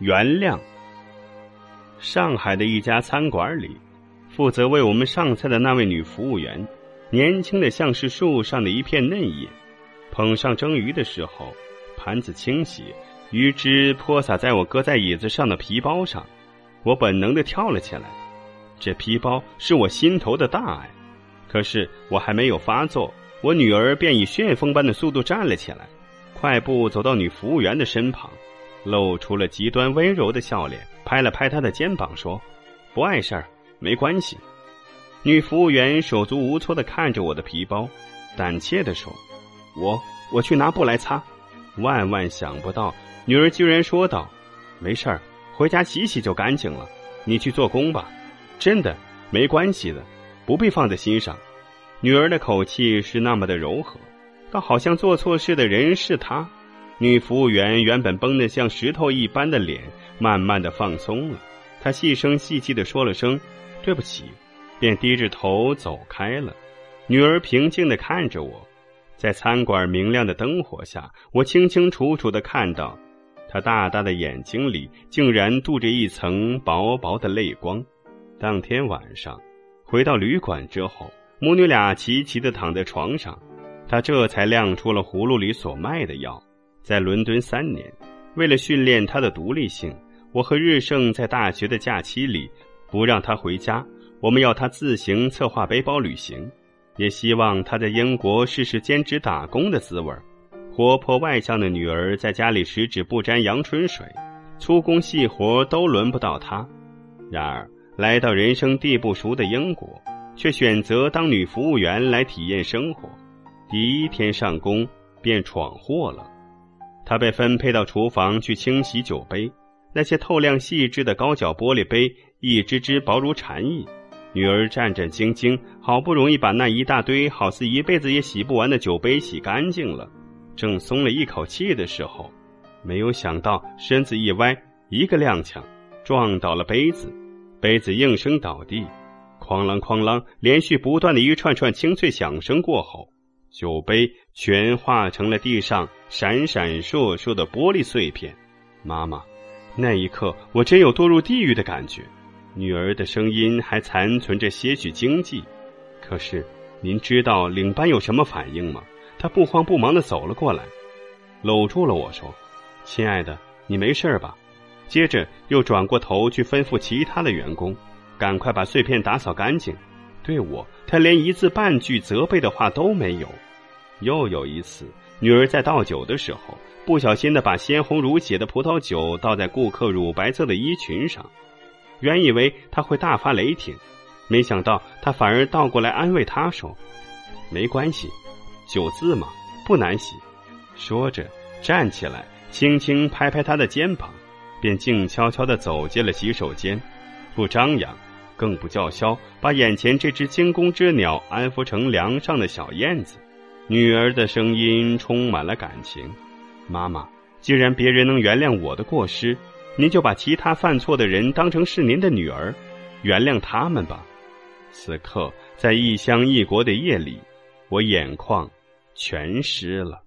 原谅。上海的一家餐馆里，负责为我们上菜的那位女服务员，年轻的像是树上的一片嫩叶。捧上蒸鱼的时候，盘子倾斜，鱼汁泼洒在我搁在椅子上的皮包上，我本能的跳了起来。这皮包是我心头的大爱，可是我还没有发作，我女儿便以旋风般的速度站了起来，快步走到女服务员的身旁，露出了极端温柔的笑脸，拍了拍她的肩膀说：“不碍事儿，没关系。”女服务员手足无措的看着我的皮包，胆怯的说：“我我去拿布来擦。”万万想不到，女儿居然说道：“没事儿，回家洗洗就干净了，你去做工吧。”真的没关系的，不必放在心上。女儿的口气是那么的柔和，倒好像做错事的人是她。女服务员原本绷得像石头一般的脸，慢慢的放松了。她细声细气的说了声“对不起”，便低着头走开了。女儿平静的看着我，在餐馆明亮的灯火下，我清清楚楚的看到，她大大的眼睛里竟然镀着一层薄薄的泪光。当天晚上，回到旅馆之后，母女俩齐齐的躺在床上，他这才亮出了葫芦里所卖的药。在伦敦三年，为了训练他的独立性，我和日盛在大学的假期里不让他回家，我们要他自行策划背包旅行，也希望他在英国试试兼职打工的滋味活泼外向的女儿在家里十指不沾阳春水，粗工细活都轮不到她。然而。来到人生地不熟的英国，却选择当女服务员来体验生活。第一天上工便闯祸了，她被分配到厨房去清洗酒杯。那些透亮细致的高脚玻璃杯，一只只薄如蝉翼。女儿战战兢兢，好不容易把那一大堆好似一辈子也洗不完的酒杯洗干净了，正松了一口气的时候，没有想到身子一歪，一个踉跄，撞倒了杯子。杯子应声倒地，哐啷哐啷，连续不断的一串串清脆响声过后，酒杯全化成了地上闪闪烁烁的玻璃碎片。妈妈，那一刻我真有堕入地狱的感觉。女儿的声音还残存着些许惊悸。可是，您知道领班有什么反应吗？他不慌不忙的走了过来，搂住了我说：“亲爱的，你没事吧？”接着又转过头去吩咐其他的员工，赶快把碎片打扫干净。对我，他连一字半句责备的话都没有。又有一次，女儿在倒酒的时候，不小心的把鲜红如血的葡萄酒倒在顾客乳白色的衣裙上。原以为他会大发雷霆，没想到他反而倒过来安慰他说：“没关系，酒渍嘛，不难洗。”说着站起来，轻轻拍拍他的肩膀。便静悄悄地走进了洗手间，不张扬，更不叫嚣，把眼前这只惊弓之鸟安抚成梁上的小燕子。女儿的声音充满了感情：“妈妈，既然别人能原谅我的过失，您就把其他犯错的人当成是您的女儿，原谅他们吧。”此刻，在异乡异国的夜里，我眼眶全湿了。